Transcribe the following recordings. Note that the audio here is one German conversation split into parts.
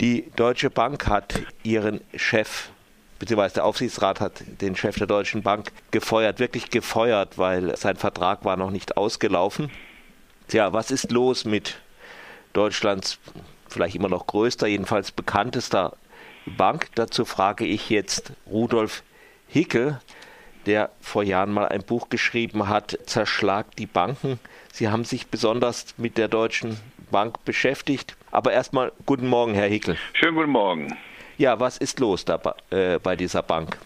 Die Deutsche Bank hat ihren Chef beziehungsweise der Aufsichtsrat hat den Chef der Deutschen Bank gefeuert, wirklich gefeuert, weil sein Vertrag war noch nicht ausgelaufen. Tja, was ist los mit Deutschlands vielleicht immer noch größter, jedenfalls bekanntester Bank? Dazu frage ich jetzt Rudolf Hickel, der vor Jahren mal ein Buch geschrieben hat, Zerschlag die Banken. Sie haben sich besonders mit der Deutschen Bank beschäftigt. Aber erstmal guten Morgen, Herr Hickel. Schönen guten Morgen. Ja, was ist los da äh, bei dieser Bank?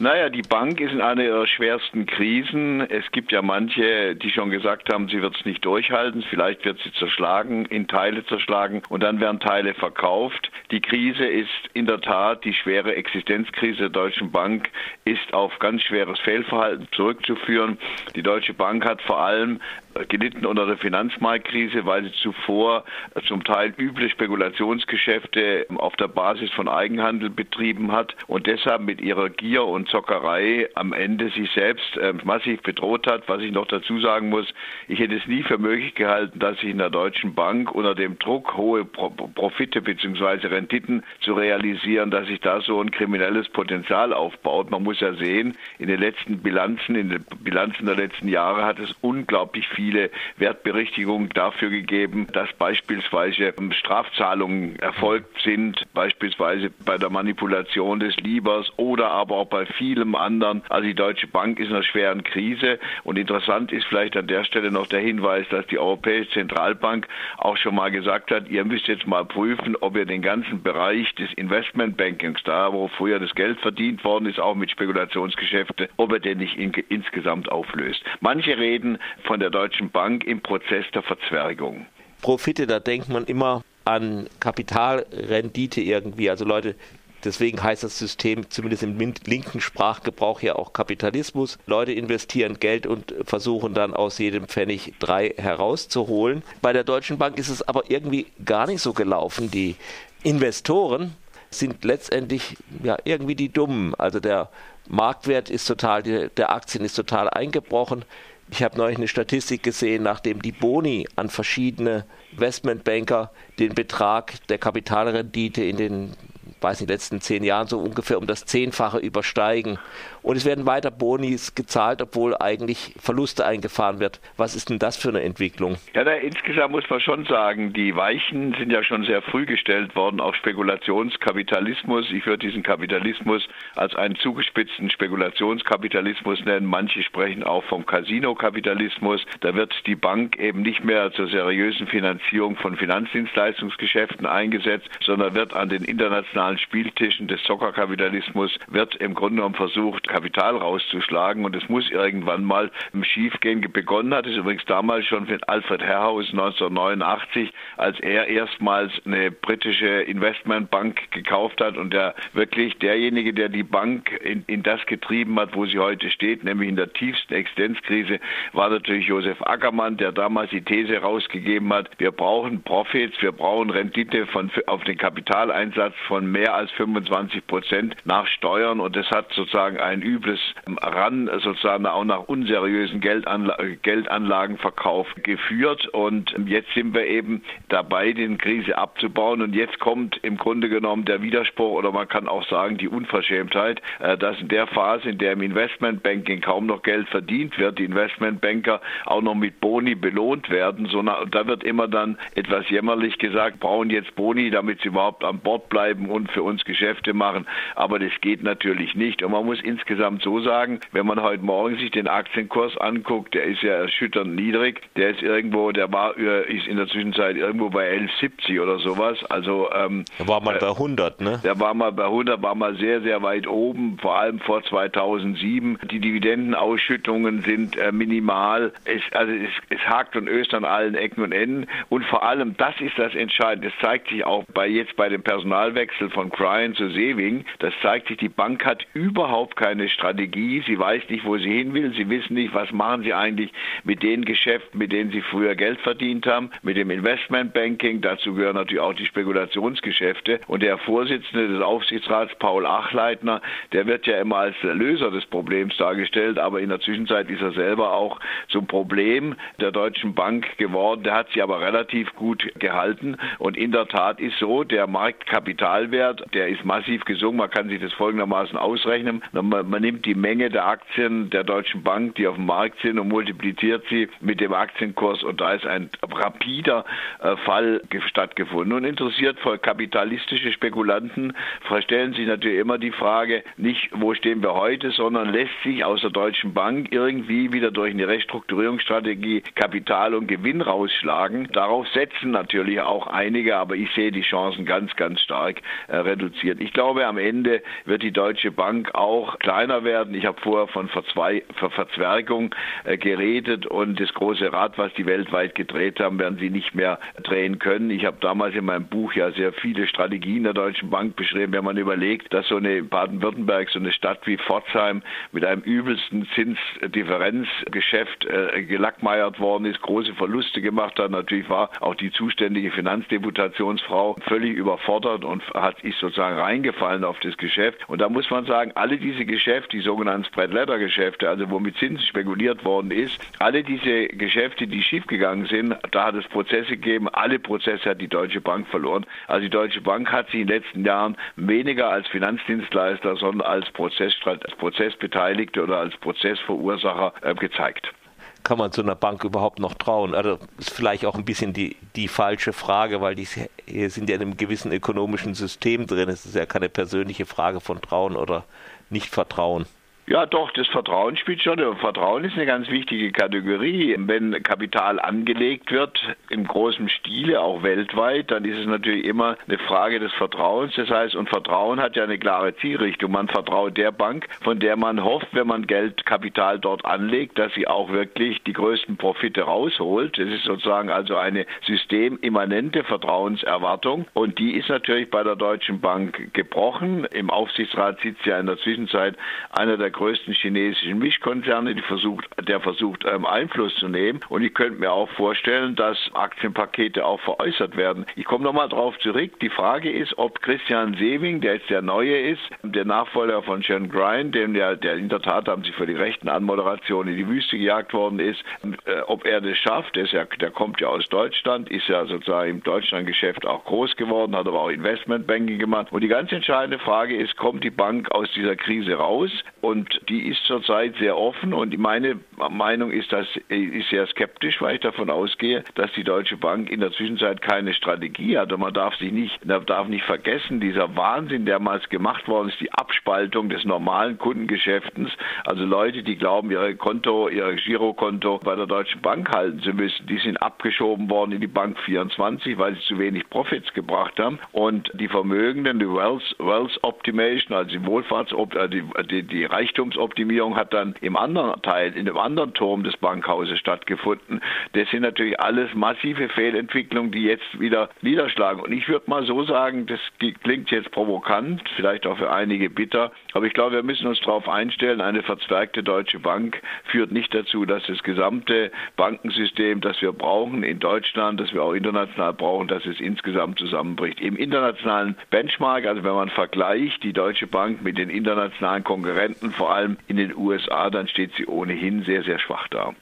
Naja, die Bank ist in einer ihrer schwersten Krisen. Es gibt ja manche, die schon gesagt haben, sie wird es nicht durchhalten. Vielleicht wird sie zerschlagen, in Teile zerschlagen und dann werden Teile verkauft. Die Krise ist in der Tat, die schwere Existenzkrise der Deutschen Bank ist auf ganz schweres Fehlverhalten zurückzuführen. Die Deutsche Bank hat vor allem gelitten unter der Finanzmarktkrise, weil sie zuvor zum Teil üble Spekulationsgeschäfte auf der Basis von Eigenhandel betrieben hat und deshalb mit ihrer Gier und Zockerei am Ende sich selbst äh, massiv bedroht hat. Was ich noch dazu sagen muss, ich hätte es nie für möglich gehalten, dass sich in der Deutschen Bank unter dem Druck, hohe Profite bzw. Renditen zu realisieren, dass sich da so ein kriminelles Potenzial aufbaut. Man muss ja sehen, in den letzten Bilanzen, in den Bilanzen der letzten Jahre hat es unglaublich viel viele Wertberichtigungen dafür gegeben, dass beispielsweise Strafzahlungen erfolgt sind, beispielsweise bei der Manipulation des Liebers oder aber auch bei vielem anderen. Also die Deutsche Bank ist in einer schweren Krise und interessant ist vielleicht an der Stelle noch der Hinweis, dass die Europäische Zentralbank auch schon mal gesagt hat, ihr müsst jetzt mal prüfen, ob ihr den ganzen Bereich des Investmentbankings, da wo früher das Geld verdient worden ist, auch mit Spekulationsgeschäften, ob ihr den nicht in, insgesamt auflöst. Manche reden von der Deutschen Deutschen Bank im Prozess der Verzwergung. Profite, da denkt man immer an Kapitalrendite irgendwie. Also Leute, deswegen heißt das System zumindest im linken Sprachgebrauch ja auch Kapitalismus. Leute investieren Geld und versuchen dann aus jedem Pfennig drei herauszuholen. Bei der Deutschen Bank ist es aber irgendwie gar nicht so gelaufen. Die Investoren sind letztendlich ja irgendwie die Dummen. Also der Marktwert ist total, der Aktien ist total eingebrochen. Ich habe neulich eine Statistik gesehen, nachdem die Boni an verschiedene Investmentbanker den Betrag der Kapitalrendite in den weiß nicht, letzten zehn Jahren so ungefähr um das Zehnfache übersteigen. Und es werden weiter Bonis gezahlt, obwohl eigentlich Verluste eingefahren wird. Was ist denn das für eine Entwicklung? Ja, da insgesamt muss man schon sagen, die Weichen sind ja schon sehr früh gestellt worden auf Spekulationskapitalismus. Ich würde diesen Kapitalismus als einen zugespitzten Spekulationskapitalismus nennen. Manche sprechen auch vom Casino-Kapitalismus. Da wird die Bank eben nicht mehr zur seriösen Finanzierung von Finanzdienstleistungsgeschäften eingesetzt, sondern wird an den internationalen internationalen Spieltischen des Zockerkapitalismus wird im Grunde genommen versucht, Kapital rauszuschlagen und es muss irgendwann mal Schiefgehen begonnen hat. Ist übrigens damals schon für Alfred Herrhaus 1989, als er erstmals eine britische Investmentbank gekauft hat und der wirklich derjenige, der die Bank in, in das getrieben hat, wo sie heute steht, nämlich in der tiefsten Existenzkrise, war natürlich Josef Ackermann, der damals die These rausgegeben hat, wir brauchen Profits, wir brauchen Rendite von, auf den Kapitaleinsatz von mehr als 25 Prozent nach Steuern. Und das hat sozusagen ein übles Ran sozusagen auch nach unseriösen Geldanla Geldanlagenverkauf geführt. Und jetzt sind wir eben dabei, den Krise abzubauen. Und jetzt kommt im Grunde genommen der Widerspruch oder man kann auch sagen die Unverschämtheit, äh, dass in der Phase, in der im Investmentbanking kaum noch Geld verdient wird, die Investmentbanker auch noch mit Boni belohnt werden, so da wird immer dann etwas jämmerlich gesagt, brauchen jetzt Boni, damit sie überhaupt an Bord bleiben und für uns Geschäfte machen. Aber das geht natürlich nicht. Und man muss insgesamt so sagen, wenn man heute Morgen sich den Aktienkurs anguckt, der ist ja erschütternd niedrig. Der ist irgendwo, der war ist in der Zwischenzeit irgendwo bei 11,70 oder sowas. Also ähm, der war mal äh, bei 100, ne? Der war mal bei 100, war mal sehr sehr weit oben, vor allem vor 2007. Die Dividendenausschüttungen sind äh, minimal. Es, also es, es hakt und öst an allen Ecken und Enden. Und vor allem, das ist das Entscheidende. Das zeigt sich auch bei jetzt bei dem Personalwechsel von Cryan zu Sewing. Das zeigt sich, die Bank hat überhaupt keine Strategie, sie weiß nicht, wo sie hin will, sie wissen nicht, was machen sie eigentlich mit den Geschäften, mit denen sie früher Geld verdient haben, mit dem Investmentbanking, dazu gehören natürlich auch die Spekulationsgeschäfte. Und der Vorsitzende des Aufsichtsrats, Paul Achleitner, der wird ja immer als der Löser des Problems dargestellt, aber in der Zwischenzeit ist er selber auch zum Problem der Deutschen Bank geworden, der hat sie aber relativ gut gehalten. Und in der Tat ist so, der Marktkapitalwert, der ist massiv gesunken, man kann sich das folgendermaßen ausrechnen, man, man nimmt die Menge der Aktien der Deutschen Bank, die auf dem Markt sind und multipliziert sie mit dem Aktienkurs und da ist ein rapider äh, Fall stattgefunden. Und interessiert für kapitalistische Spekulanten stellen sich natürlich immer die Frage, nicht wo stehen wir heute, sondern lässt sich aus der Deutschen Bank irgendwie wieder durch eine Restrukturierungsstrategie Kapital und Gewinn rausschlagen. Darauf setzen natürlich auch einige, aber ich sehe die Chancen ganz, ganz stark äh, reduziert. Ich glaube, am Ende wird die Deutsche Bank auch kleiner werden. Ich habe vorher von Verzwei Ver Verzwergung äh, geredet und das große Rad, was die weltweit gedreht haben, werden sie nicht mehr drehen können. Ich habe damals in meinem Buch ja sehr viele Strategien der Deutschen Bank beschrieben, wenn man überlegt, dass so eine Baden-Württemberg, so eine Stadt wie Pforzheim mit einem übelsten Zinsdifferenzgeschäft äh, gelackmeiert worden ist, große Verluste gemacht hat. Natürlich war auch die zuständige Finanzdeputationsfrau völlig überfordert und hat ist sozusagen reingefallen auf das Geschäft. Und da muss man sagen, alle diese Geschäfte, die sogenannten Spread-Letter-Geschäfte, also wo mit Zinsen spekuliert worden ist, alle diese Geschäfte, die schiefgegangen sind, da hat es Prozesse gegeben. Alle Prozesse hat die Deutsche Bank verloren. Also die Deutsche Bank hat sich in den letzten Jahren weniger als Finanzdienstleister, sondern als, Prozess, Prozessbeteiligte oder als Prozessverursacher äh, gezeigt kann man zu einer Bank überhaupt noch trauen? Also ist vielleicht auch ein bisschen die, die falsche Frage, weil die sind ja in einem gewissen ökonomischen System drin. Es ist ja keine persönliche Frage von Trauen oder Nicht-Vertrauen. Ja, doch, das Vertrauen spielt schon. Vertrauen ist eine ganz wichtige Kategorie. Wenn Kapital angelegt wird, im großen Stile, auch weltweit, dann ist es natürlich immer eine Frage des Vertrauens. Das heißt, und Vertrauen hat ja eine klare Zielrichtung. Man vertraut der Bank, von der man hofft, wenn man Geld, Kapital dort anlegt, dass sie auch wirklich die größten Profite rausholt. Das ist sozusagen also eine systemimmanente Vertrauenserwartung. Und die ist natürlich bei der Deutschen Bank gebrochen. Im Aufsichtsrat sitzt ja in der Zwischenzeit einer der größten chinesischen Mischkonzerne, versucht, der versucht, ähm, Einfluss zu nehmen. Und ich könnte mir auch vorstellen, dass Aktienpakete auch veräußert werden. Ich komme nochmal darauf zurück. Die Frage ist, ob Christian Sewing, der jetzt der Neue ist, der Nachfolger von Sean Grind, dem der, der in der Tat haben sie für die rechten Anmoderation in die Wüste gejagt worden ist, äh, ob er das schafft. Der, ja, der kommt ja aus Deutschland, ist ja sozusagen im Deutschlandgeschäft auch groß geworden, hat aber auch Investmentbanking gemacht. Und die ganz entscheidende Frage ist, kommt die Bank aus dieser Krise raus? Und und die ist zurzeit sehr offen und meine Meinung ist, dass ich sehr skeptisch, weil ich davon ausgehe, dass die Deutsche Bank in der Zwischenzeit keine Strategie hat. Und man darf sich nicht, man darf nicht vergessen, dieser Wahnsinn, der mal gemacht worden ist, die Abspaltung des normalen Kundengeschäftens. Also Leute, die glauben, ihre Konto, ihr Girokonto bei der Deutschen Bank halten zu müssen, die sind abgeschoben worden in die Bank 24, weil sie zu wenig Profits gebracht haben. Und die Vermögenden, die Wealth, Wealth Optimation, also die Wohlfahrts, die, die, die Reichtum Reichtumsoptimierung hat dann im anderen Teil, in dem anderen Turm des Bankhauses stattgefunden. Das sind natürlich alles massive Fehlentwicklungen, die jetzt wieder niederschlagen. Und ich würde mal so sagen, das klingt jetzt provokant, vielleicht auch für einige bitter, aber ich glaube, wir müssen uns darauf einstellen, eine verzwergte Deutsche Bank führt nicht dazu, dass das gesamte Bankensystem, das wir brauchen in Deutschland, das wir auch international brauchen, dass es insgesamt zusammenbricht. Im internationalen Benchmark, also wenn man vergleicht die Deutsche Bank mit den internationalen Konkurrenten, vor allem in den USA, dann steht sie ohnehin sehr, sehr schwach da.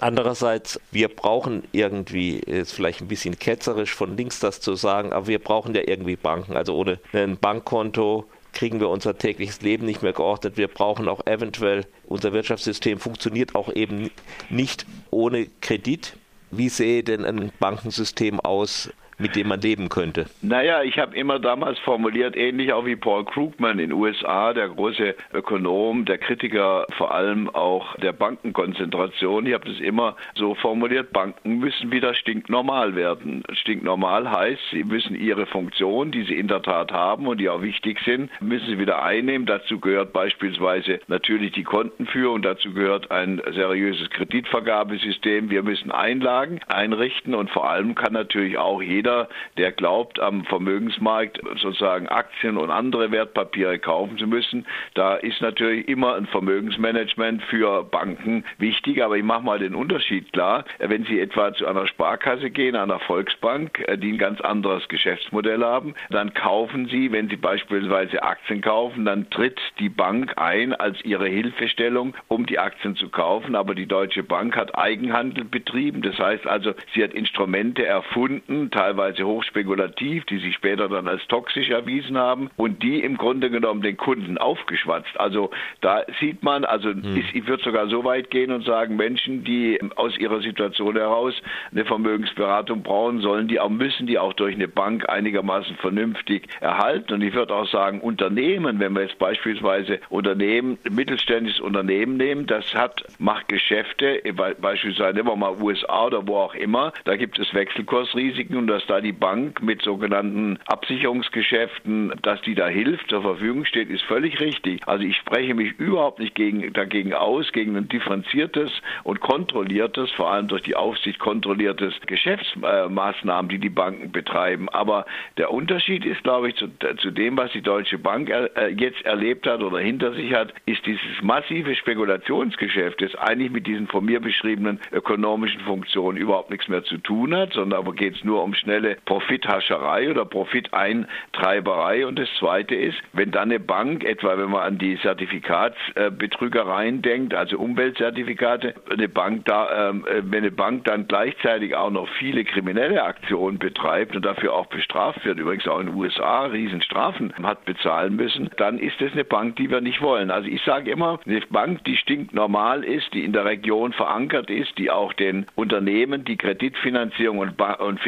Andererseits, wir brauchen irgendwie, ist vielleicht ein bisschen ketzerisch von links das zu sagen, aber wir brauchen ja irgendwie Banken. Also ohne ein Bankkonto kriegen wir unser tägliches Leben nicht mehr geordnet. Wir brauchen auch eventuell, unser Wirtschaftssystem funktioniert auch eben nicht ohne Kredit. Wie sehe denn ein Bankensystem aus, mit dem man leben könnte? Naja, ich habe immer damals formuliert, ähnlich auch wie Paul Krugman in den USA, der große Ökonom, der Kritiker vor allem auch der Bankenkonzentration. Ich habe das immer so formuliert, Banken müssen wieder stinknormal werden. Stinknormal heißt, sie müssen ihre Funktion, die sie in der Tat haben und die auch wichtig sind, müssen sie wieder einnehmen. Dazu gehört beispielsweise natürlich die Kontenführung, dazu gehört ein seriöses Kreditvergabesystem. Wir müssen Einlagen einrichten und vor allem kann natürlich auch jeder jeder, der glaubt, am Vermögensmarkt sozusagen Aktien und andere Wertpapiere kaufen zu müssen, da ist natürlich immer ein Vermögensmanagement für Banken wichtig. Aber ich mache mal den Unterschied klar. Wenn Sie etwa zu einer Sparkasse gehen, einer Volksbank, äh, die ein ganz anderes Geschäftsmodell haben, dann kaufen Sie, wenn Sie beispielsweise Aktien kaufen, dann tritt die Bank ein als ihre Hilfestellung, um die Aktien zu kaufen. Aber die Deutsche Bank hat Eigenhandel betrieben. Das heißt also, sie hat Instrumente erfunden, teilweise hochspekulativ, die sich später dann als toxisch erwiesen haben und die im Grunde genommen den Kunden aufgeschwatzt. Also da sieht man, also hm. ich würde sogar so weit gehen und sagen, Menschen, die aus ihrer Situation heraus eine Vermögensberatung brauchen, sollen die auch müssen die auch durch eine Bank einigermaßen vernünftig erhalten. Und ich würde auch sagen, Unternehmen, wenn wir jetzt beispielsweise Unternehmen, mittelständisches Unternehmen nehmen, das hat macht Geschäfte, beispielsweise nehmen wir mal USA oder wo auch immer, da gibt es Wechselkursrisiken und dass da die Bank mit sogenannten Absicherungsgeschäften, dass die da hilft, zur Verfügung steht, ist völlig richtig. Also ich spreche mich überhaupt nicht gegen, dagegen aus, gegen ein differenziertes und kontrolliertes, vor allem durch die Aufsicht kontrolliertes Geschäftsmaßnahmen, die die Banken betreiben. Aber der Unterschied ist, glaube ich, zu, zu dem, was die Deutsche Bank äh, jetzt erlebt hat oder hinter sich hat, ist dieses massive Spekulationsgeschäft, das eigentlich mit diesen von mir beschriebenen ökonomischen Funktionen überhaupt nichts mehr zu tun hat, sondern aber geht es nur um schnelle Profithascherei oder Profiteintreiberei. Und das Zweite ist, wenn dann eine Bank, etwa wenn man an die Zertifikatsbetrügereien denkt, also Umweltzertifikate, eine Bank da, ähm, äh, wenn eine Bank dann gleichzeitig auch noch viele kriminelle Aktionen betreibt und dafür auch bestraft wird, übrigens auch in den USA Riesenstrafen hat bezahlen müssen, dann ist das eine Bank, die wir nicht wollen. Also ich sage immer, eine Bank, die stinknormal ist, die in der Region verankert ist, die auch den Unternehmen, die Kreditfinanzierung und, und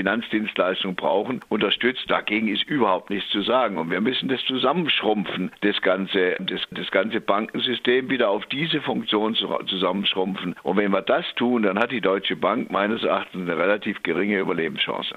Finanzdienstleistungen brauchen, unterstützt. Dagegen ist überhaupt nichts zu sagen. Und wir müssen das zusammenschrumpfen, das ganze, das, das ganze Bankensystem wieder auf diese Funktion zusammenschrumpfen. Und wenn wir das tun, dann hat die Deutsche Bank meines Erachtens eine relativ geringe Überlebenschance.